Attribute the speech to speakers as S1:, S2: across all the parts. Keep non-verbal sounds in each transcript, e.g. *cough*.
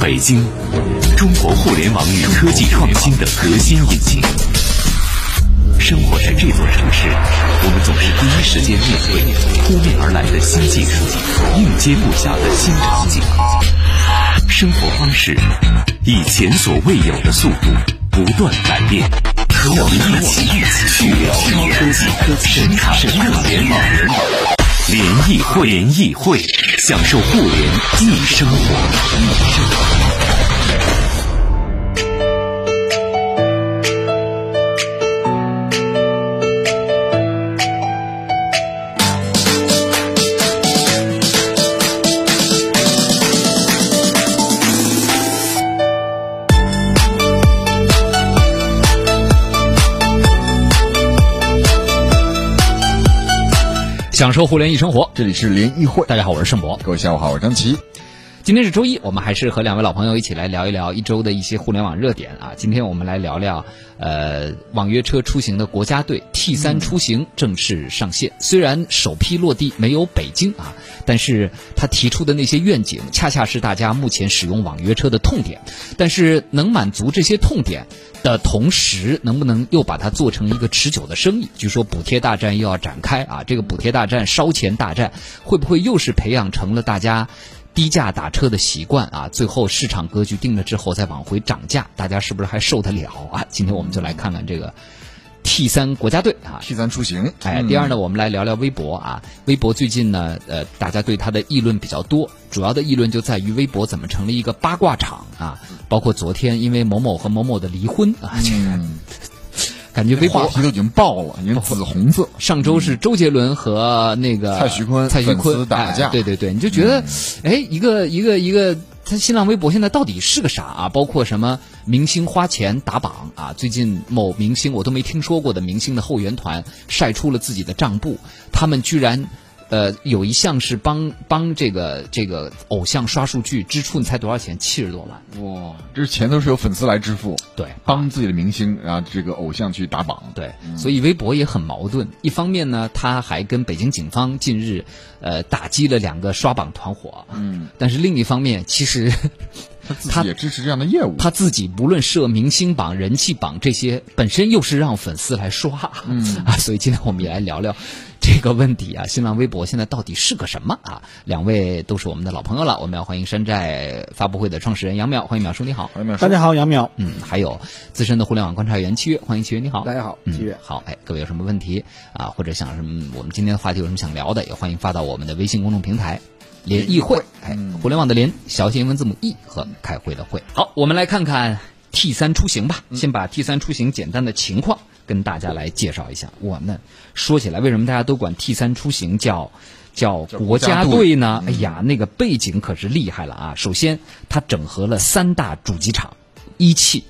S1: 北京，中国互联网与科技创新的核心引擎。生活在这座城市，我们总是第一时间面对扑面而来的新技术，应接不暇的新场景。生活方式以前所未有的速度不断改变，和我们一起去聊科技、神卡、互联网。联谊会，联谊会，享受互联易生活。
S2: 享受互联易生活，
S3: 这里是联谊会。
S2: 大家好，我是盛博。
S3: 各位下午好，我是张琪。
S2: 今天是周一，我们还是和两位老朋友一起来聊一聊一周的一些互联网热点啊。今天我们来聊聊，呃，网约车出行的国家队 T 三出行正式上线。虽然首批落地没有北京啊，但是他提出的那些愿景，恰恰是大家目前使用网约车的痛点。但是能满足这些痛点的同时，能不能又把它做成一个持久的生意？据说补贴大战又要展开啊，这个补贴大战、烧钱大战，会不会又是培养成了大家？低价打车的习惯啊，最后市场格局定了之后再往回涨价，大家是不是还受得了啊？今天我们就来看看这个 T 三国家队啊
S3: ，T 三出行。
S2: 哎，第二呢，我们来聊聊微博啊。微博最近呢，呃，大家对它的议论比较多，主要的议论就在于微博怎么成了一个八卦场啊。包括昨天因为某某和某某的离婚啊，这个。*laughs* 感觉微博
S3: 话题都已经爆了，*laughs* 已经紫红色。
S2: 上周是周杰伦和那个
S3: 蔡徐坤，
S2: 蔡徐坤
S3: 打架。
S2: 对对对，你就觉得，哎，一个一个一个，他新浪微博现在到底是个啥啊？包括什么明星花钱打榜啊？最近某明星我都没听说过的明星的后援团晒出了自己的账簿，他们居然。呃，有一项是帮帮这个这个偶像刷数据，支出你猜多少钱？七十多万！
S3: 哇，这钱都是由粉丝来支付。
S2: 对，
S3: 帮自己的明星啊，这个偶像去打榜。
S2: 对，所以微博也很矛盾。一方面呢，他还跟北京警方近日呃打击了两个刷榜团伙。嗯，但是另一方面，其实。
S3: 他自己也支持这样的业务。
S2: 他自己不论设明星榜、人气榜这些，本身又是让粉丝来刷，嗯啊，所以今天我们也来聊聊这个问题啊。新浪微博现在到底是个什么啊？两位都是我们的老朋友了，我们要欢迎山寨发布会的创始人杨淼，欢迎淼叔你好，
S3: 欢迎淼叔，
S4: 大家好，杨淼，
S2: 嗯，还有资深的互联网观察员七月，欢迎七月你好，
S4: 大家好，七月
S2: 好，哎，各位有什么问题啊，或者想什么，我们今天的话题有什么想聊的，也欢迎发到我们的微信公众平台。联谊会，哎，互联网的联，小写英文字母 E 和开会的会。好，我们来看看 T 三出行吧。先把 T 三出行简单的情况跟大家来介绍一下。我们说起来，为什么大家都管 T 三出行叫叫国家队呢？哎呀，那个背景可是厉害了啊！首先，它整合了三大主机厂：一汽、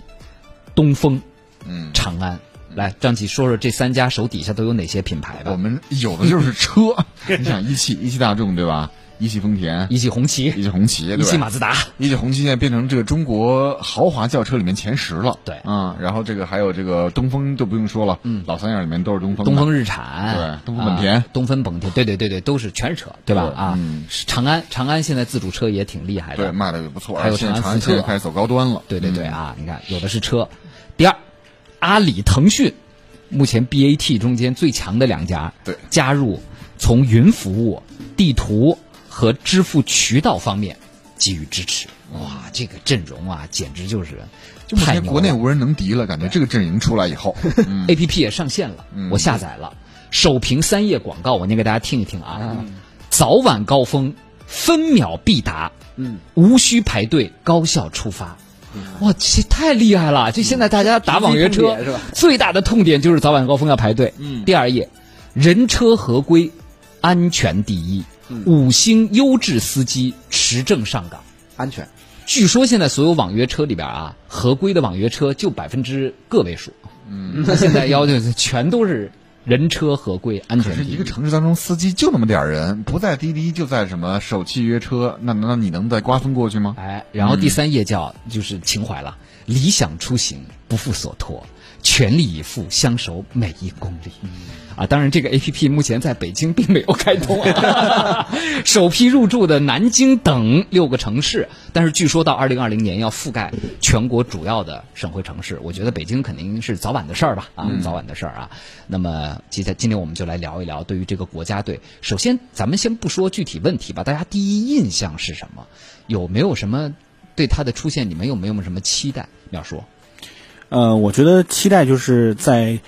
S2: 东风、嗯，长安。来，张琪说说这三家手底下都有哪些品牌吧？
S3: 我们有的就是车，*laughs* 你想一汽、一汽大众对吧？一汽丰田、
S2: 一汽红旗、
S3: 一汽红旗、
S2: 一汽马自达、
S3: 一汽红旗现在变成这个中国豪华轿车里面前十了。
S2: 对，
S3: 嗯，然后这个还有这个东风就不用说了，嗯，老三样里面都是东风。
S2: 东风日产，
S3: 对，东风本田，
S2: 东风本田，对对对对，都是全是车，对吧？啊，长安，长安现在自主车也挺厉害的，
S3: 对，卖的也不错。
S2: 还有长安车也
S3: 开始走高端了，
S2: 对对对啊，你看有的是车。第二，阿里、腾讯，目前 BAT 中间最强的两家，
S3: 对，
S2: 加入从云服务、地图。和支付渠道方面给予支持，哇，这个阵容啊，简直就是太
S3: 国内无人能敌了。感觉这个阵营出来以后，*laughs*
S2: A P P 也上线了，我下载了，首屏三页广告，我念给大家听一听啊。早晚高峰，分秒必达，嗯，无需排队，高效出发。哇，这太厉害了！这现在大家打网约车
S4: 是吧？
S2: 最大的痛点就是早晚高峰要排队。嗯，第二页，人车合规，安全第一。五星优质司机持证上岗，
S4: 安全。
S2: 据说现在所有网约车里边啊，合规的网约车就百分之个位数。嗯，那现在要求全都是人车合规，安全。
S3: 是一个城市当中司机就那么点人，不在滴滴就在什么首汽约车，那难道你能再瓜分过去吗？
S2: 哎，然后第三页叫就是情怀了，理想出行不负所托。全力以赴，相守每一公里。啊，当然，这个 A P P 目前在北京并没有开通，啊，*laughs* 首批入驻的南京等六个城市，但是据说到二零二零年要覆盖全国主要的省会城市。我觉得北京肯定是早晚的事儿吧，啊，早晚的事儿啊。那么，今天今天我们就来聊一聊对于这个国家队。首先，咱们先不说具体问题吧，大家第一印象是什么？有没有什么对他的出现，你们有没有什么期待？要说，
S4: 呃，我觉得期待就是在。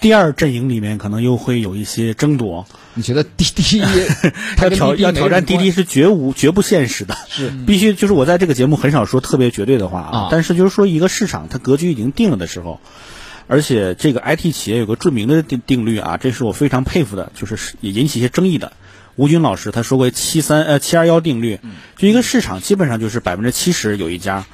S4: 第二阵营里面可能又会有一些争夺。
S2: 你觉得滴滴 *laughs*
S4: 要挑要挑战滴滴是绝无绝不现实的，
S2: 是 *laughs*
S4: 必须就是我在这个节目很少说特别绝对的话啊。但是就是说一个市场它格局已经定了的时候，而且这个 IT 企业有个著名的定定律啊，这是我非常佩服的，就是也引起一些争议的。吴军老师他说过七三呃七二幺定律，就一个市场基本上就是百分之七十有一家。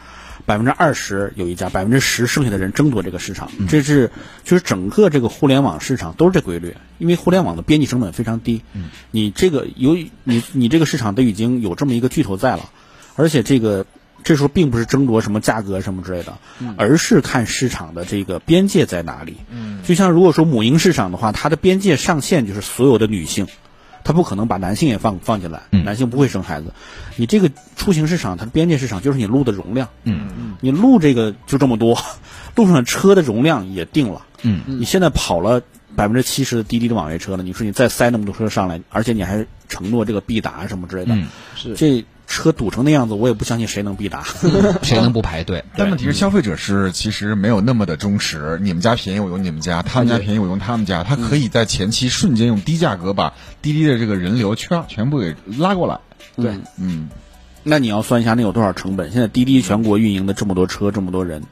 S4: 百分之二十有一家，百分之十剩下的人争夺这个市场，这是就是整个这个互联网市场都是这规律。因为互联网的边际成本非常低，你这个由于你你这个市场都已经有这么一个巨头在了，而且这个这时候并不是争夺什么价格什么之类的，而是看市场的这个边界在哪里。就像如果说母婴市场的话，它的边界上限就是所有的女性。他不可能把男性也放放进来，男性不会生孩子。你这个出行市场，它的边界市场就是你路的容量。嗯嗯，你路这个就这么多，*laughs* 路上车的容量也定了。嗯嗯，你现在跑了百分之七十的滴滴的网约车了，你说你再塞那么多车上来，而且你还承诺这个必达什么之类的，
S2: 是
S4: 这。车堵成那样子，我也不相信谁能必达，*laughs*
S2: 谁能不排队？
S3: 但问题是，消费者是其实没有那么的忠实。你们家便宜，我用你们家；他们家便宜，我用他们家。他可以在前期瞬间用低价格把滴滴的这个人流圈全部给拉过来。
S4: 对，嗯，那你要算一下，那有多少成本？现在滴滴全国运营的这么多车，这么多人，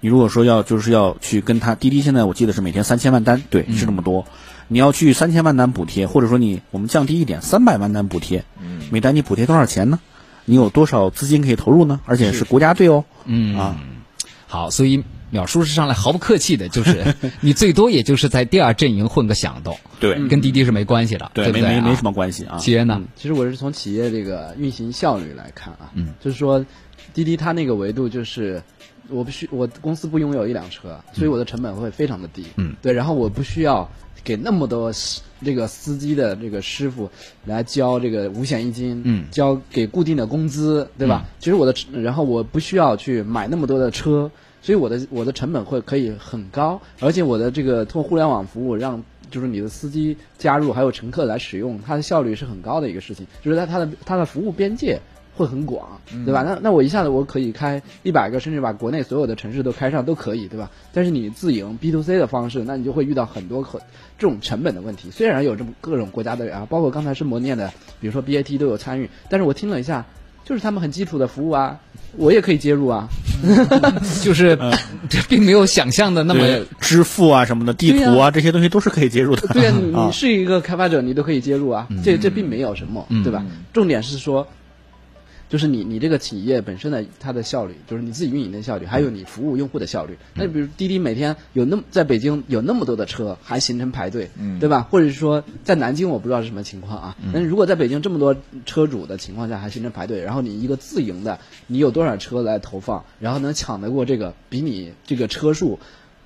S4: 你如果说要就是要去跟他滴滴，现在我记得是每天三千万单，对，是这么多。你要去三千万单补贴，或者说你我们降低一点，三百万单补贴，每单你补贴多少钱呢？你有多少资金可以投入呢？而且是国家队哦。
S2: 嗯啊，好，所以淼叔是上来毫不客气的，就是 *laughs* 你最多也就是在第二阵营混个响动，
S4: 对，
S2: 跟滴滴是没关系的，对
S4: 没没没什么关系啊。
S2: 企业呢？
S5: 其实我是从企业这个运行效率来看啊，嗯，就是说滴滴它那个维度就是，我不需我公司不拥有一辆车，所以我的成本会非常的低，嗯，对，然后我不需要。给那么多这个司机的这个师傅来交这个五险一金，嗯，交给固定的工资，对吧？其实我的，然后我不需要去买那么多的车，所以我的我的成本会可以很高，而且我的这个通过互联网服务，让就是你的司机加入，还有乘客来使用，它的效率是很高的一个事情，就是在它的它的服务边界。会很广，对吧？那那我一下子我可以开一百个，甚至把国内所有的城市都开上都可以，对吧？但是你自营 B to C 的方式，那你就会遇到很多可这种成本的问题。虽然有这么各种国家的啊，包括刚才是摩念的，比如说 BAT 都有参与，但是我听了一下，就是他们很基础的服务啊，我也可以接入啊，*laughs*
S2: 就是这并没有想象的那么
S4: 支付啊什么的地图啊这些东西都是可以接入的。
S5: 对啊，你是一个开发者，你都可以接入啊，这这并没有什么，对吧？重点是说。就是你你这个企业本身的它的效率，就是你自己运营的效率，还有你服务用户的效率。那比如滴滴每天有那么在北京有那么多的车，还形成排队，对吧？或者是说在南京我不知道是什么情况啊。但是如果在北京这么多车主的情况下还形成排队，然后你一个自营的，你有多少车来投放，然后能抢得过这个比你这个车数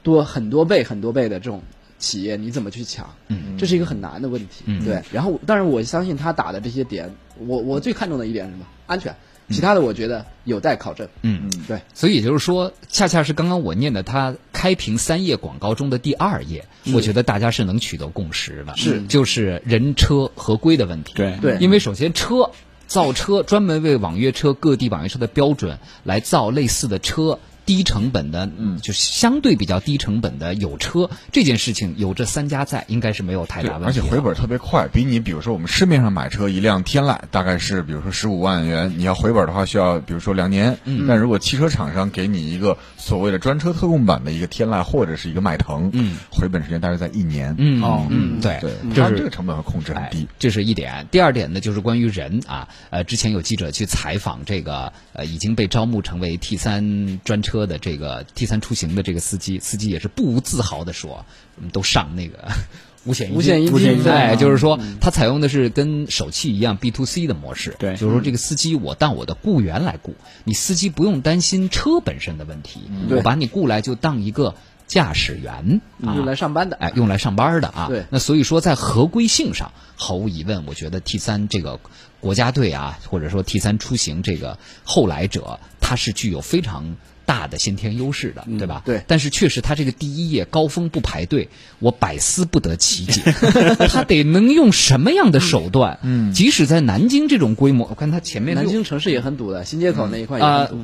S5: 多很多倍很多倍的这种企业，你怎么去抢？嗯，这是一个很难的问题。对，然后当然我相信他打的这些点，我我最看重的一点是什么？安全，其他的我觉得有待考证。嗯嗯，对，
S2: 所以也就是说，恰恰是刚刚我念的他开屏三页广告中的第二页，我觉得大家是能取得共识的，
S5: 是
S2: 就是人车合规的问题。
S4: 对
S5: 对，
S2: 因为首先车造车专门为网约车各地网约车的标准来造类似的车。低成本的，嗯，就相对比较低成本的有车这件事情，有这三家在，应该是没有太大问题。
S3: 而且回本特别快，比你比如说我们市面上买车一辆天籁大概是比如说十五万元，你要回本的话需要比如说两年。嗯。但如果汽车厂商给你一个所谓的专车特供版的一个天籁或者是一个迈腾，嗯，回本时间大概在一年。
S2: 嗯哦，嗯，对
S3: 对，
S2: 就是
S3: 这个成本和控制很低，
S2: 这是一点。第二点呢，就是关于人啊，呃，之前有记者去采访这个呃已经被招募成为 T 三专车的这个。T 三出行的这个司机，司机也是不无自豪的说：“我们都上那个 *laughs* 五险一金
S5: 五险一金，
S2: 哎，就是说它采用的是跟首汽一样 B to C 的模式，
S4: 对，
S2: 就是说这个司机我当我的雇员来雇，你司机不用担心车本身的问题，我把你雇来就当一个。”驾驶员啊，
S5: 用来上班的，
S2: 哎，用来上班的啊。
S5: 对。
S2: 那所以说，在合规性上，毫无疑问，我觉得 T 三这个国家队啊，或者说 T 三出行这个后来者，它是具有非常。大的先天优势的，对吧？
S5: 对。
S2: 但是确实，他这个第一页高峰不排队，我百思不得其解。*laughs* 他得能用什么样的手段？嗯，即使在南京这种规模，我看他前面
S5: 南京城市也很堵的，新街口那一块也很堵。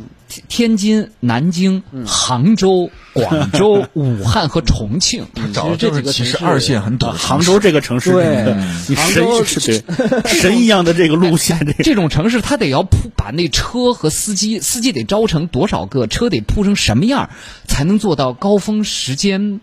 S2: 天津、南京、杭州、广州、*laughs* 武汉和重庆，
S3: 其实这几个其实二线很堵。
S4: 杭州这个城市，
S5: 对，
S4: 你神是神 *laughs* 一样的这个路线，
S2: 这种城市他得要铺把那车和司机，司机得招成多少个车得。得铺成什么样，才能做到高峰时间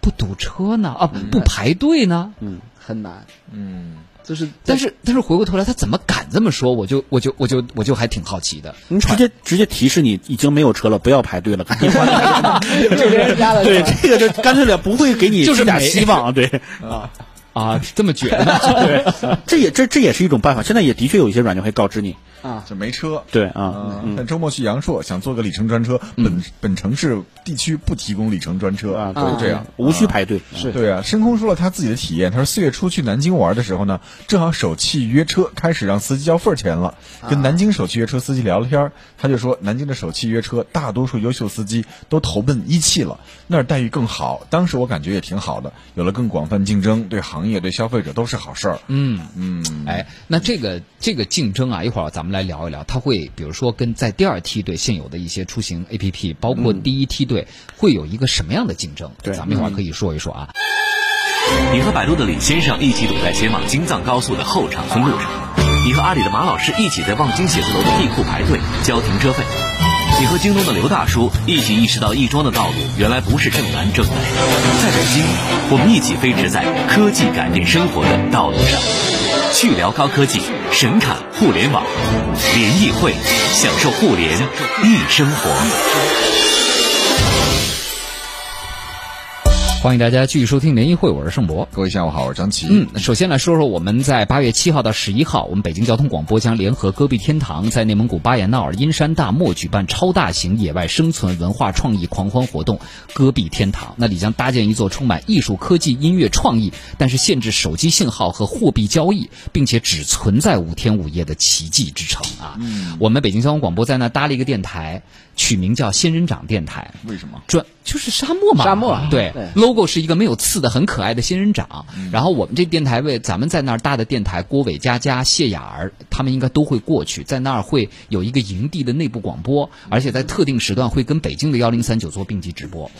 S2: 不堵车呢？啊，不排队呢？
S5: 嗯，很难。
S3: 嗯，
S5: 就是，
S2: 但是，但是回过头来，他怎么敢这么说？我就，我就，我就，我就还挺好奇的。
S4: 你直接，直接提示你已经没有车了，不要排队了，赶紧换。*laughs*
S5: 这别人家的，
S4: 对，这个就干脆点，不会给你
S2: 就是
S4: 点希望。对 *laughs*
S2: 啊啊，这么卷。*laughs*
S4: 对，这也这这也是一种办法。现在也的确有一些软件会告知你。
S5: 啊，
S3: 就没车。
S4: 对啊，
S3: 但周末去阳朔想坐个里程专车，本本城市地区不提供里程专车
S4: 啊，
S3: 就这样，
S4: 无需排队。
S5: 是
S3: 对啊。深空说了他自己的体验，他说四月初去南京玩的时候呢，正好首汽约车开始让司机交份钱了，跟南京首汽约车司机聊了天，他就说南京的首汽约车大多数优秀司机都投奔一汽了，那儿待遇更好。当时我感觉也挺好的，有了更广泛竞争，对行业对消费者都是好事儿。
S2: 嗯
S3: 嗯，
S2: 哎，那这个这个竞争啊，一会儿咱们来聊一聊，他会。比如说，跟在第二梯队现有的一些出行 A P P，包括第一梯队，会有一个什么样的竞争？
S4: 对，
S2: 咱们一会儿可以说一说啊。
S1: 你和百度的李先生一起堵在前往京藏高速的后场村路上，你和阿里的马老师一起在望京写字楼的地库排队交停车费，你和京东的刘大叔一起意识到亦庄的道路原来不是正南正北。在北京，我们一起飞驰在科技改变生活的道路上，去聊高科技。神侃互联网，联谊会，享受互联易生活。
S2: 欢迎大家继续收听联谊会，我是盛博。
S3: 各位下午好，我是张琪。
S2: 嗯，首先来说说我们在八月七号到十一号，我们北京交通广播将联合戈壁天堂，在内蒙古巴彦淖尔阴山大漠举办超大型野外生存文化创意狂欢活动——戈壁天堂。那里将搭建一座充满艺术、科技、音乐创意，但是限制手机信号和货币交易，并且只存在五天五夜的奇迹之城啊！
S3: 嗯，
S2: 我们北京交通广播在那搭了一个电台。取名叫仙人掌电台，
S3: 为什么？
S2: 专就是沙漠嘛，
S5: 沙漠
S2: 对，logo 是一个没有刺的很可爱的仙人掌。然后我们这电台为咱们在那儿搭的电台，郭伟佳佳、谢雅儿他们应该都会过去，在那儿会有一个营地的内部广播，而且在特定时段会跟北京的幺零三九做并机直播。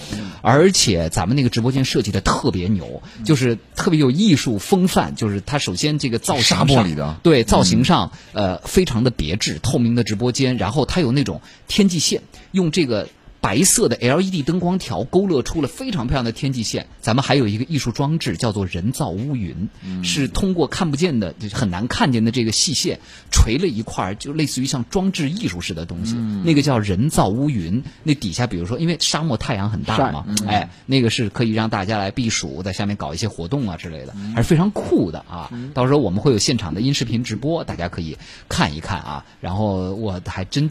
S2: 而且咱们那个直播间设计的特别牛，就是特别有艺术风范，就是它首先这个造型
S3: 沙漠里的
S2: 对造型上呃非常的别致，透明的直播间，然后它有那种天际线。用这个白色的 LED 灯光条勾勒出了非常漂亮的天际线。咱们还有一个艺术装置，叫做人造乌云，是通过看不见的、很难看见的这个细线垂了一块，就类似于像装置艺术似的东西。那个叫人造乌云。那底下，比如说，因为沙漠太阳很大嘛，哎，那个是可以让大家来避暑，在下面搞一些活动啊之类的，还是非常酷的啊。到时候我们会有现场的音视频直播，大家可以看一看啊。然后我还真。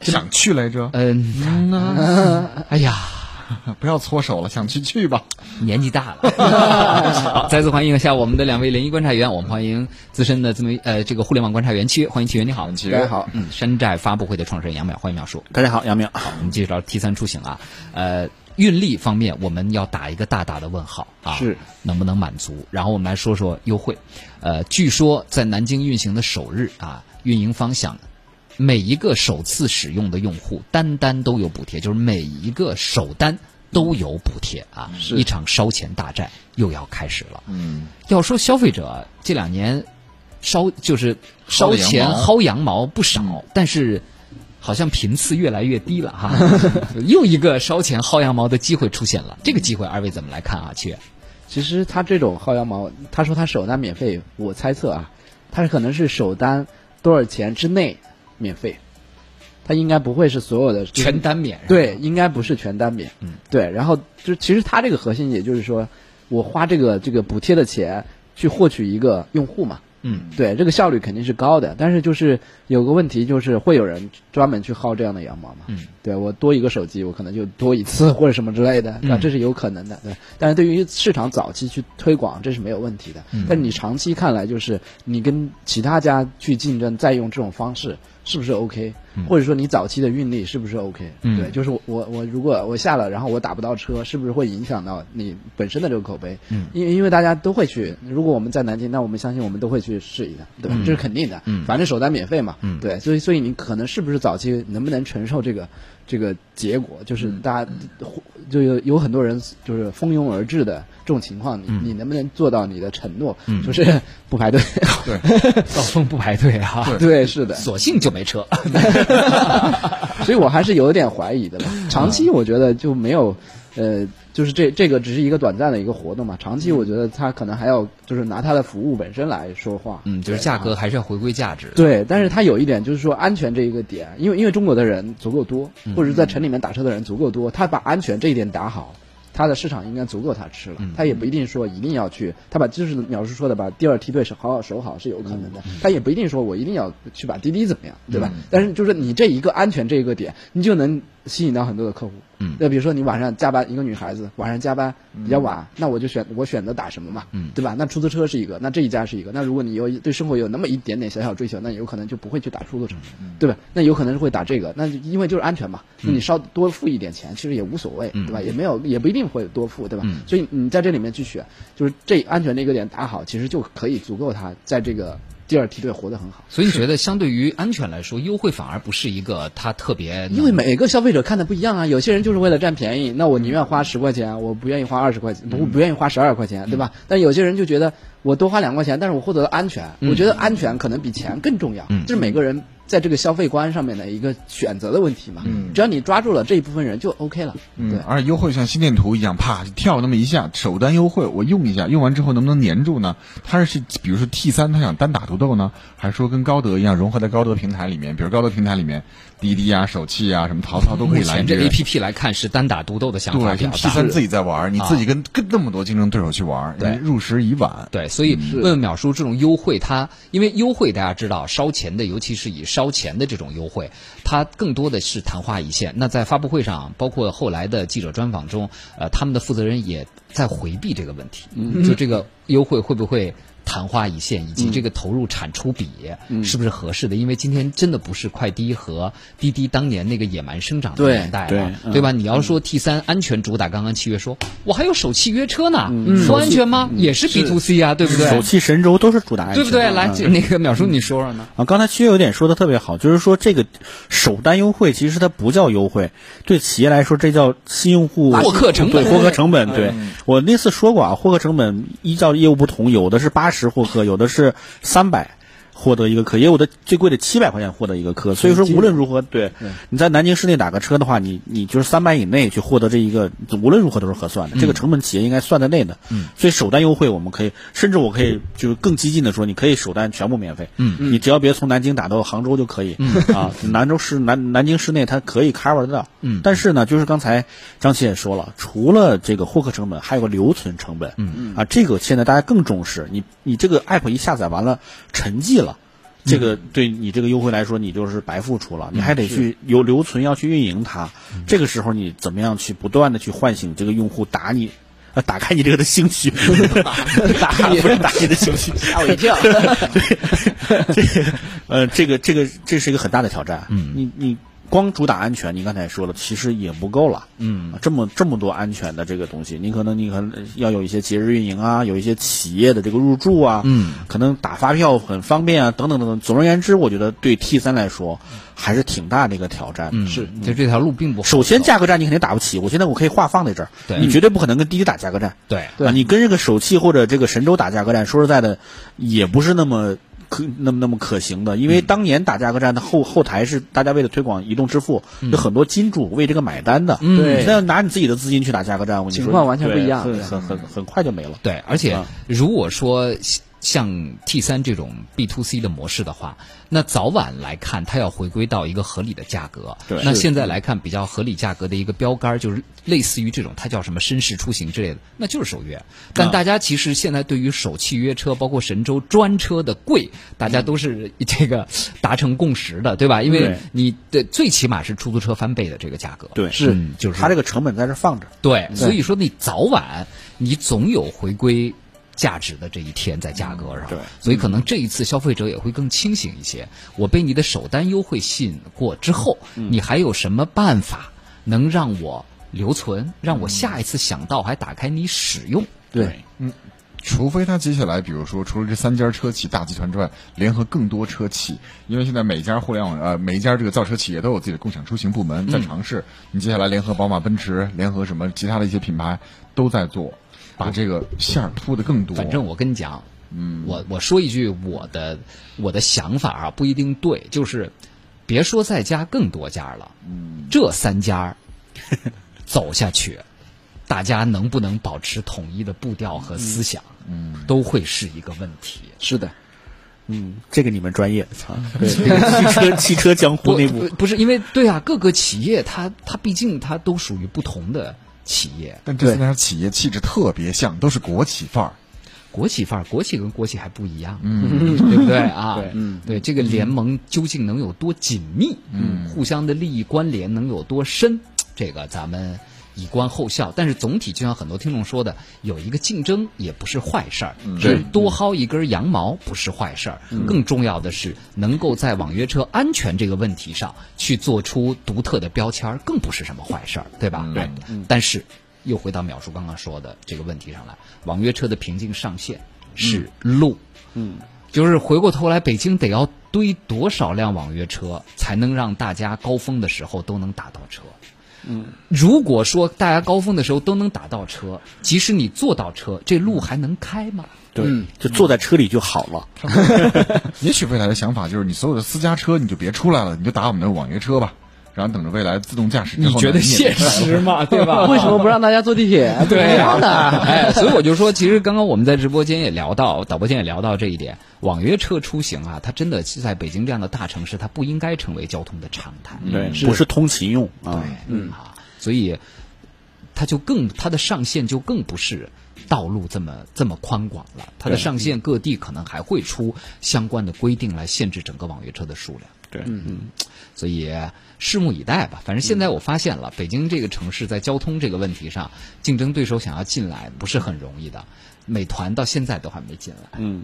S3: 想去来着？
S2: 嗯，*laughs* 哎呀，*laughs*
S3: 不要搓手了，想去去吧。
S2: 年纪大了。*laughs* 好，再次欢迎一下我们的两位联谊观察员。我们欢迎资深的自媒呃这个互联网观察员七月，欢迎七月，你好，
S3: 七月
S5: 好。
S2: 嗯，山寨发布会的创始人杨淼，欢迎淼叔。
S4: 大家好，杨淼。
S2: 好，我们继续聊 T 三出行啊。呃，运力方面我们要打一个大大的问号啊，
S5: 是
S2: 能不能满足？然后我们来说说优惠。呃，据说在南京运行的首日啊，运营方想。每一个首次使用的用户单单都有补贴，就是每一个首单都有补贴啊！一场烧钱大战又要开始了。
S3: 嗯，
S2: 要说消费者这两年烧就是烧钱薅羊毛不少，但是好像频次越来越低了哈。*laughs* 又一个烧钱薅羊毛的机会出现了，这个机会二位怎么来看啊？七月，
S5: 其实他这种薅羊毛，他说他首单免费，我猜测啊，他可能是首单多少钱之内。免费，它应该不会是所有的
S2: 全单免。
S5: 对，应该不是全单免。
S2: 嗯，
S5: 对。然后就其实它这个核心，也就是说，我花这个这个补贴的钱去获取一个用户嘛，
S2: 嗯，
S5: 对，这个效率肯定是高的，但是就是有个问题，就是会有人专门去薅这样的羊毛嘛。
S2: 嗯，
S5: 对我多一个手机，我可能就多一次或者什么之类的，
S2: 嗯
S5: 啊，这是有可能的。对，但是对于市场早期去推广，这是没有问题的。
S2: 嗯
S5: 但是你长期看来，就是你跟其他家去竞争，再用这种方式。是不是 OK？、或者说你早期的运力是不是 OK？、
S2: 嗯
S5: 对，就是我我我如果我下了，然后我打不到车，是不是会影响到你本身的这个口碑？
S2: 嗯，
S5: 因为因为大家都会去，如果我们在南京，那我们相信我们都会去试一下，对吧？
S2: 嗯
S5: 这是肯定的。
S2: 嗯
S5: 反正首单免费嘛。
S2: 嗯
S5: 对，所以所以你可能是不是早期能不能承受这个这个结果？就是
S2: 嗯
S5: 大家就有有很多人就是蜂拥而至的这种情况，你、
S2: 嗯
S5: 你能不能做到你的承诺？
S2: 嗯
S5: 就是 *laughs* 不排队。
S2: 对，*laughs* 高峰不排队啊，
S5: 对，是的。
S2: 索性就没车。*laughs*
S5: 所以我还是有点怀疑的了。长期我觉得就没有，呃，就是这这个只是一个短暂的一个活动嘛。长期我觉得它可能还要就是拿它的服务本身来说话。
S2: 嗯，就是价格还是要回归价值。
S5: 对，但是它有一点就是说安全这一个点，因为因为中国的人足够多，或者是在城里面打车的人足够多，他把安全这一点打好。它的市场应该足够他吃了，他也不一定说一定要去，他把就是鸟叔说的，把第二梯队是好好守好是有可能的，他也不一定说我一定要去把滴滴怎么样，对吧？但是就是你这一个安全这一个点，你就能吸引到很多的客户。
S2: 嗯
S5: 那比如说你晚上加班，一个女孩子晚上加班比较晚，那我就选我选择打什么嘛，
S2: 嗯
S5: 对吧？那出租车是一个，那这一家是一个，那如果你有对生活有那么一点点小小追求，那有可能就不会去打出租车，对吧？那有可能是会打这个，那因为就是安全嘛，那你稍多付一点钱其实也无所谓，对吧？也没有也不一定会多付，对吧？所以你在这里面去选，就是这安全的一个点打好，其实就可以足够他在这个第二梯队活得很好。
S2: 所以你觉得相对于安全来说，优惠反而不是一个它特别，
S5: 因为每个消费者看的不一样啊，有些人就是为了占便宜，那我宁愿花十块钱，我不愿意花二十块钱，不不愿意花十二块钱，对吧？但有些人就觉得我多花两块钱，但是我获得了安全，我觉得安全可能比钱更重要，这是每个人在这个消费观上面的一个选择的问题嘛。嗯只要你抓住了这一部分人就 OK 了。对
S3: 嗯，，而且优惠像心电图一样，啪跳那么一下，首单优惠，我用一下，用完之后能不能粘住呢？它是比如说 T 三，它想单打独斗呢，还是说跟高德一样融合在高德平台里面？比如高德平台里面，滴滴啊、手气啊、什么淘淘都可以
S2: 来前这
S3: 来支。
S2: A P P 来看是单打独斗的想法
S3: 对，T
S2: 大。
S3: 三自己在玩，你自己跟跟那么多竞争对手去玩，
S2: 对
S3: 入时已晚。
S2: 对，所以问问淼叔，这种优惠它，因为优惠大家知道烧钱的，尤其是以烧钱的这种优惠，它更多的是昙花一现。那在发布会上，包括后来的记者专访中，呃，他们的负责人也在回避这个问题，就这个优惠会不会？昙花一现，以及这个投入产出比是不是合适的？因为今天真的不是快滴和滴滴当年那个野蛮生长的年代了，
S4: 对
S2: 吧？你要说 T 三安全主打，刚刚七月说，我还有首汽约车呢，说安全吗？也是 B to C 啊，对不对？
S4: 首汽神州都是主打安全，
S2: 对不对？来，那个淼叔，你说说呢？
S4: 啊，刚才七月有点说的特别好，就是说这个首单优惠其实它不叫优惠，对企业来说这叫新用户
S2: 获客成本
S4: 对获客成本。对我那次说过啊，获客成本依照业务不同，有的是八十获客，有的是三百。获得一个客，也有的最贵的七百块钱获得一个客，所以说无论如何，对你在南京市内打个车的话，你你就是三百以内去获得这一个，无论如何都是合算的，这个成本企业应该算在内的。嗯，所以首单优惠我们可以，甚至我可以就是更激进的说，你可以首单全部免费。嗯，你只要别从南京打到杭州就可以。嗯啊，南州市南南京市内它可以 cover 得到。嗯，但是呢，就是刚才张琪也说了，除了这个获客成本，还有个留存成本。嗯嗯啊，这个现在大家更重视。你你这个 app 一下载完了，沉寂了。这个对你这个优惠来说，你就是白付出了，你还得去有留存，要去运营它。这个时候你怎么样去不断的去唤醒这个用户，打你，呃，打开你这个的兴趣，*laughs* 打不是打你的兴趣，
S5: 吓我一跳。*laughs* *laughs*
S4: 这个呃，这个这个这是一个很大的挑战。嗯，你你光主打安全，你刚才也说了，其实也不够了。
S2: 嗯，
S4: 这么这么多安全的这个东西，你可能你可能要有一些节日运营啊，有一些企业的这个入驻啊，
S2: 嗯，
S4: 可能打发票很方便啊，等等等等。总而言之，我觉得对 T 三来说还是挺大的一个挑战。
S2: 嗯，是，就这条路并不好
S4: 首先，价格战你肯定打不起。我现在我可以话放在这儿，
S2: 对
S4: 你绝对不可能跟滴滴打价格战。
S2: 对
S4: 啊，你跟这个手气或者这个神州打价格战，说实在的，也不是那么可那么那么可行的，因为当年打价格战的后后台是大家为了推广移动支付，有很多金主为这个买单的。
S2: 嗯。
S5: 对。
S4: 你现在拿你自己的资金去打价格战，我跟你说
S5: 情况完全不一样
S4: 很很很很快就没了。
S2: 对，而且
S4: 啊。
S2: 如果说像 T 三这种 B to C 的模式的话，那早晚来看，它要回归到一个合理的价格。
S4: 对
S2: 那现在来看，比较合理价格的一个标杆，就是类似于这种，它叫什么绅士出行之类的，那就是守约。但大家其实现在对于首汽约车，包括神州专车的贵，大家都是这个达成共识的，对吧？因为你的最起码是出租车翻倍的这个价格。
S4: 对
S2: 是就是
S4: 它这个成本在这放着。
S2: 对，所以说你早晚你总有回归价值的这一天在价格上。
S4: 对
S2: 所以可能这一次消费者也会更清醒一些。我被你的首单优惠吸引过之后，你还有什么办法能让我留存，让我下一次想到还打开你使用？
S5: 对，嗯
S3: 除非他接下来，比如说除了这三家车企大集团之外，联合更多车企，因为现在每家互联网呃每一家这个造车企业都有自己的共享出行部门在尝试。你接下来联合宝马、奔驰，联合什么其他的一些品牌都在做，把这个馅儿铺的更多。
S2: 反正我跟你讲，嗯，我我说一句我的我的想法啊，不一定对，就是别说再加更多家了，嗯，这三家走下去，大家能不能保持统一的步调和思想，嗯，都会是一个问题。
S5: 是的，
S4: 嗯，这个你们专业啊。对，这个汽车 *laughs* 汽车江湖内部
S2: 不不是因为对啊，各个企业它它毕竟它都属于不同的企业，
S3: 但这三家企业气质特别像，都是国企范儿。
S2: 国企范儿，国企跟国企还不一样，嗯，*laughs* 对不对啊？
S4: 对
S2: 嗯，对，这个联盟究竟能有多紧密？嗯，互相的利益关联能有多深？这个咱们以观后效。但是总体就像很多听众说的，有一个竞争也不是坏事儿，是多薅一根羊毛不是坏事儿。更重要的是，能够在网约车安全这个问题上去做出独特的标签，更不是什么坏事儿，对吧？对。但是又回到淼叔刚刚说的这个问题上来，网约车的瓶颈上限是路，嗯，就是回过头来，北京得要堆多少辆网约车，才能让大家高峰的时候都能打到车？嗯，如果说大家高峰的时候都能打到车，即使你坐到车，这路还能开吗？
S4: 对，就坐在车里就好了。*laughs*
S3: 也许未来的想法就是，你所有的私家车你就别出来了，你就打我们的网约车吧，然后等着未来自动驾驶之后。
S2: 你觉得现实吗？对吧？
S5: 为什么不让大家坐地铁？*laughs*
S2: 对
S5: 呀 *laughs*
S2: 所以我就说，其实刚刚我们在直播间也聊到，导播间也聊到这一点，网约车出行啊，它真的是在北京这样的大城市，它不应该成为交通的常态。
S4: 对，不是通勤用啊。
S2: 嗯啊，所以它就更它的上限就更不是道路这么这么宽广了，它的上限各地可能还会出相关的规定来限制整个网约车的数量。
S4: 对，
S2: 嗯，所以拭目以待吧。反正现在我发现了，北京这个城市在交通这个问题上，竞争对手想要进来不是很容易的。美团到现在都还没进来，
S4: 嗯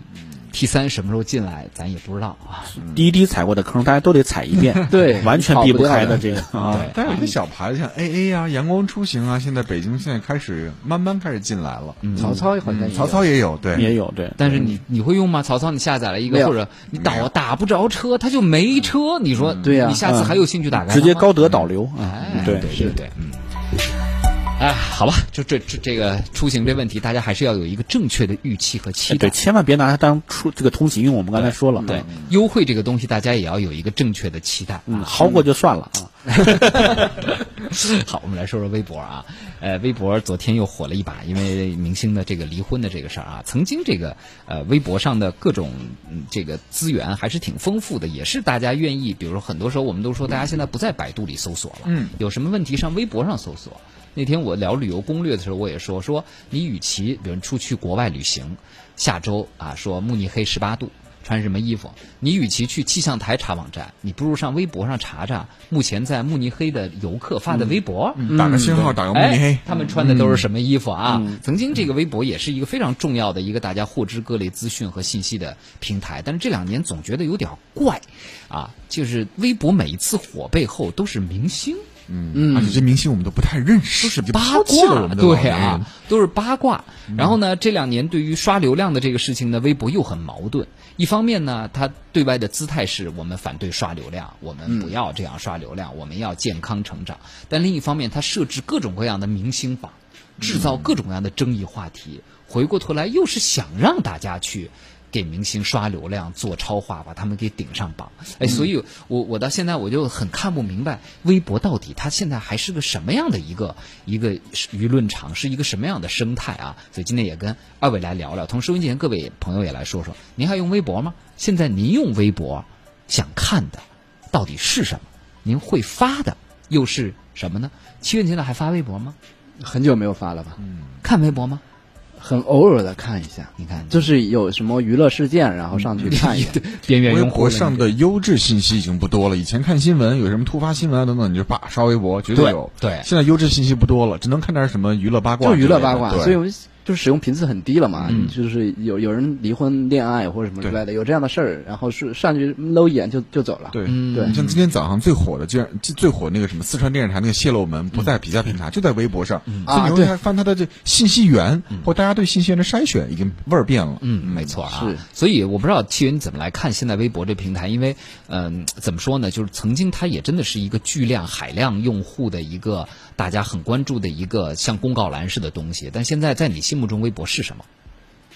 S2: ，T 三什么时候进来咱也不知道啊。
S4: 滴滴踩过的坑，大家都得踩一遍，*laughs*
S5: 对
S4: 完全避不开的这个 *laughs* 啊。
S2: 对，
S3: 但有一些小牌子像 AA 啊、阳光出行啊，现在北京现在开始慢慢开始进来了。
S5: 曹操好像
S3: 曹操也有，对，
S4: 也有对，
S2: 但是你你会用吗？曹操，你下载了一个，或者你导打不着车，他就没车，你说
S5: 对呀
S2: 你下次还有兴趣打？
S4: 直接高德导流啊对
S2: 对对，嗯。哎，好吧，就这这这个出行这问题，大家还是要有一个正确的预期和期待
S4: 对，。千万别拿它当出这个通勤用。我们刚才说了，
S2: 对，优惠这个东西，大家也要有一个正确的期待。
S4: 嗯，薅过就算了啊。*laughs*
S2: 好，我们来说说微博啊。呃，微博昨天又火了一把，因为明星的这个离婚的这个事儿啊，曾经这个呃微博上的各种嗯这个资源还是挺丰富的，也是大家愿意，比如说很多时候我们都说大家现在不在百度里搜索了，
S3: 嗯，
S2: 有什么问题上微博上搜索。那天我聊旅游攻略的时候，我也说说你与其比如出去国外旅行，下周啊说慕尼黑十八度。穿什么衣服？你与其去气象台查网站，你不如上微博上查查目前在慕尼黑的游客发的微博，
S3: 打个星号，打个慕尼黑
S2: 哎，，他们穿的都是什么衣服啊？曾经这个微博也是一个非常重要的一个大家获知各类资讯和信息的平台，但是这两年总觉得有点怪，啊，就是微博每一次火背后都是明星。
S3: 嗯，而且这明星我们都不太认识，
S2: 都是八卦，
S3: 的
S2: 对啊，都是八卦。然后呢，这两年对于刷流量的这个事情呢，微博又很矛盾。一方面呢，他对外的姿态是我们反对刷流量，我们不要这样刷流量，我们要健康成长。但另一方面，他设置各种各样的明星榜，制造各种各样的争议话题。回过头来，又是想让大家去。给明星刷流量、做超话，把他们给顶上榜。哎，所以我我到现在我就很看不明白，微博到底它现在还是个什么样的一个一个舆论场，是一个什么样的生态啊？所以今天也跟二位来聊聊，同收音机前各位朋友也来说说，您还用微博吗？现在您用微博想看的到底是什么？您会发的又是什么呢？七月现在还发微博吗？
S5: 很久没有发了吧？
S2: 嗯，看微博吗？
S5: 很偶尔的看一下，
S2: 你看，
S5: 就是有什么娱乐事件，然后上去看一下。*laughs*
S2: 边缘用
S3: 户上的优质信息已经不多了。以前看新闻有什么突发新闻啊等等，你就叭刷微博，绝对有。
S2: 对，
S3: 现在优质信息不多了，只能看点什么娱乐八卦。
S5: 就娱乐八卦，所以。就是使用频次很低了嘛，就是有有人离婚、恋爱或者什么之类的，有这样的事儿，然后是上去搂一眼就就走了。
S3: 对对，像今天早上最火的，竟然最火那个什么四川电视台那个泄露门，不在比较平台，就在微博上。
S5: 啊，
S3: 对，翻他的这信息源，或大家对信息源的筛选，已经味儿变了。
S2: 嗯，没错啊。
S5: 是，
S2: 所以我不知道七云怎么来看现在微博这平台，因为嗯，怎么说呢？就是曾经它也真的是一个巨量海量用户的一个大家很关注的一个像公告栏似的东西，但现在在你心目中，微博是什么？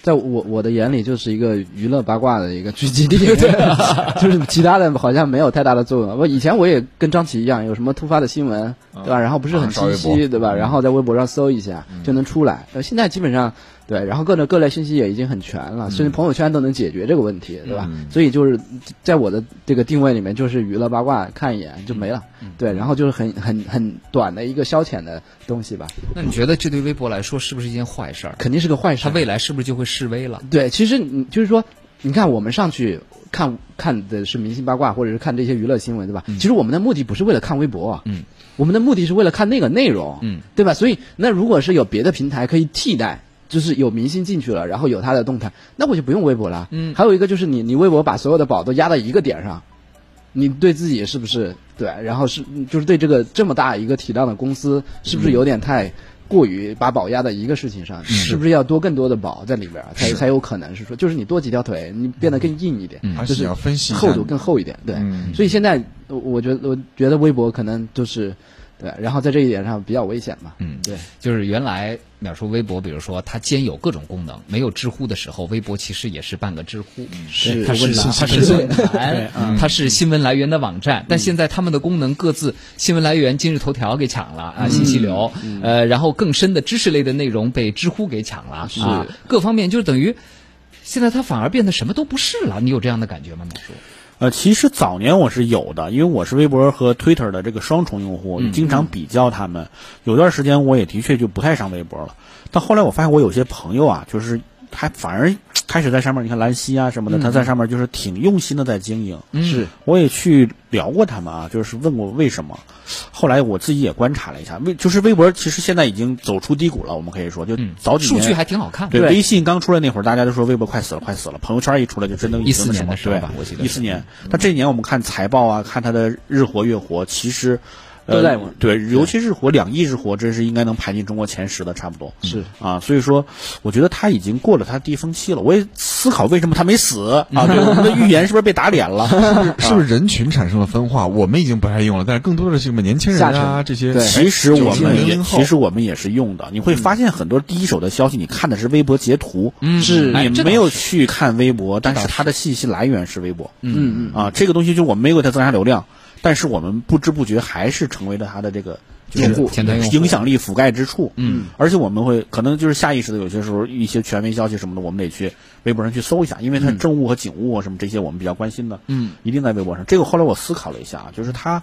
S5: 在我我的眼里，就是一个娱乐八卦的一个聚集地，*laughs* 就是其他的好像没有太大的作用。我以前我也跟张琪一样，有什么突发的新闻，对吧？然后不是很清晰，对吧？然后在微博上搜一下就能出来。现在基本上。对，然后各种各类信息也已经很全了，甚至朋友圈都能解决这个问题，对吧？所以就是在我的这个定位里面，就是娱乐八卦看一眼就没了。对，然后就是很很很短的一个消遣的东西吧。
S2: 那你觉得这对微博来说是不是一件坏事儿？
S5: 肯定是个坏事。
S2: 它未来是不是就会示威了？
S5: 对，其实你就是说，你看我们上去看看的是明星八卦，或者是看这些娱乐新闻，对吧？其实我们的目的不是为了看微博，嗯，我们的目的是为了看那个内容，嗯，对吧？所以那如果是有别的平台可以替代。就是有明星进去了，然后有他的动态，那我就不用微博了。嗯，还有一个就是你，你微博把所有的宝都压到一个点上，你对自己是不是对？然后是就是对这个这么大一个体量的公司，是不是有点太过于把宝压在一个事情上？是不是要多更多的宝在里边，才才有可能是说，就是你多几条腿，你变得更硬一点，就是
S3: 要分析
S5: 厚度更厚一点。对，所以现在我觉得，我觉得微博可能就是。对，然后在这一点上比较危险嘛。
S2: 嗯，
S5: 对，
S2: 就是原来秒叔微博，比如说它兼有各种功能，没有知乎的时候，微博其实也是半个知乎，
S5: 是
S2: 它是它是论坛，它是新闻来源的网站。但现在他们的功能各自，新闻来源今日头条给抢了啊，信息流，呃，然后更深的知识类的内容被知乎给抢了，
S5: 是
S2: 各方面就等于现在它反而变得什么都不是了。你有这样的感觉吗，秒叔？
S4: 呃，其实早年我是有的，因为我是微博和 Twitter 的这个双重用户，经常比较他们。有段时间我也的确就不太上微博了，但后来我发现我有些朋友啊，就是还反而开始在上面，你看兰溪啊什么的，他在上面就是挺用心的在经营。
S5: 是，
S4: 我也去聊过他们啊，就是问过为什么。后来我自己也观察了一下，微就是微博其实现在已经走出低谷了，我们可以说，就早几
S2: 年数据还挺好看。
S4: 对，微信刚出来那会儿，大家都说微博快死了，快死了。朋友圈一出来就真的
S2: 一四年的时候吧，我记得
S4: 一四年。但这一年我们看财报啊，看它的日活月活，其实。
S5: 都在
S4: 对，尤其是活两亿日活，这是应该能排进中国前十的，差不多
S5: 是
S4: 啊。所以说，我觉得他已经过了他低峰期了。我也思考为什么他没死 *laughs* 啊？对，我们的预言是不是被打脸了？
S3: 是不是 *laughs* 人群产生了分化？我们已经不爱用了，但是更多的是什么年轻人啊这些。
S4: 其实我们也其实我们也是用的。你会发现很多第一手的消息，你看的是微博截图，
S5: 是
S4: 你没有去看微博，但是它的信息来源是微博。
S5: 嗯
S4: 嗯啊，这个东西就我们没有给它增加流量。但是我们不知不觉还是成为了他的这个
S2: 用户，
S4: 影响力覆盖之处。嗯，而且我们会可能就是下意识的，有些时候一些权威消息什么的，我们得去微博上去搜一下，因为它政务和警务啊什么这些我们比较关心的。嗯，一定在微博上。这个后来我思考了一下啊，就是它，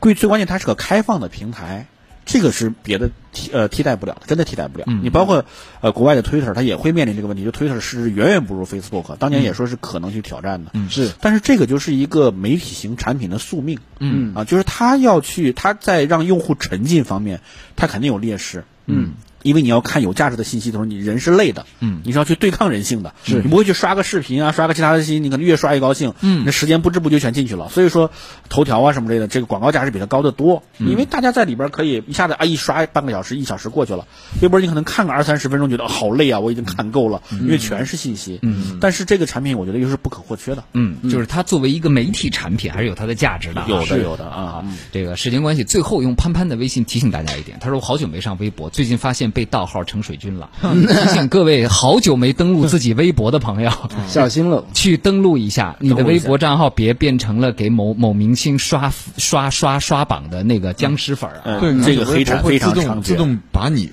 S4: 最最关键它是个开放的平台。这个是别的替呃替代不了的，真的替代不了。你包括呃国外的 Twitter，它也会面临这个问题，就 Twitter 是远远不如 Facebook，当年也说是可能去挑战的。
S5: 是，
S4: 但是这个就是一个媒体型产品的宿命。嗯啊，就是它要去，它在让用户沉浸方面，它肯定有劣势。嗯。因为你要看有价值的信息的时候，你人是累的，嗯，你是要去对抗人性的，
S5: 是
S4: 你不会去刷个视频啊，刷个其他的信息，你可能越刷越高兴，嗯，那时间不知不觉全进去了。所以说，头条啊什么之类的，这个广告价值比它高得多，因为大家在里边可以一下子啊一刷半个小时，一小时过去了。微博你可能看个二三十分钟，觉得好累啊，我已经看够了，因为全是信息。嗯，但是这个产品我觉得又是不可或缺的。
S2: 嗯，就是它作为一个媒体产品，还是有它的价值的。
S4: 有的，有的啊。
S2: 这个时间关系，最后用潘潘的微信提醒大家一点，他说我好久没上微博，最近发现。现被盗号成水军了。提醒各位好久没登录自己微博的朋友，*laughs*
S5: 小心了，
S2: 去登录一下你的微博账号，别变成了给某某明星刷刷刷刷榜的那个僵尸粉啊！
S3: 对，
S4: 这个黑产非常
S3: 自动自动把你。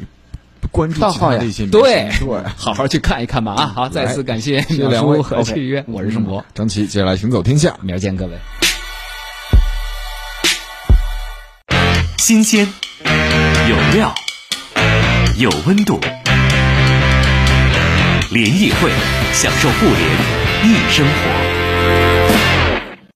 S3: 关注其他的一些
S2: 对
S3: 对，
S2: 好好去看一看吧啊！好，再次感谢
S3: 两位
S2: 和契约，我是盛博，
S3: 张琪，接下来行走天下，
S2: 明儿见各位。
S1: 新鲜，有料，有温度，联谊会，享受互联易生活。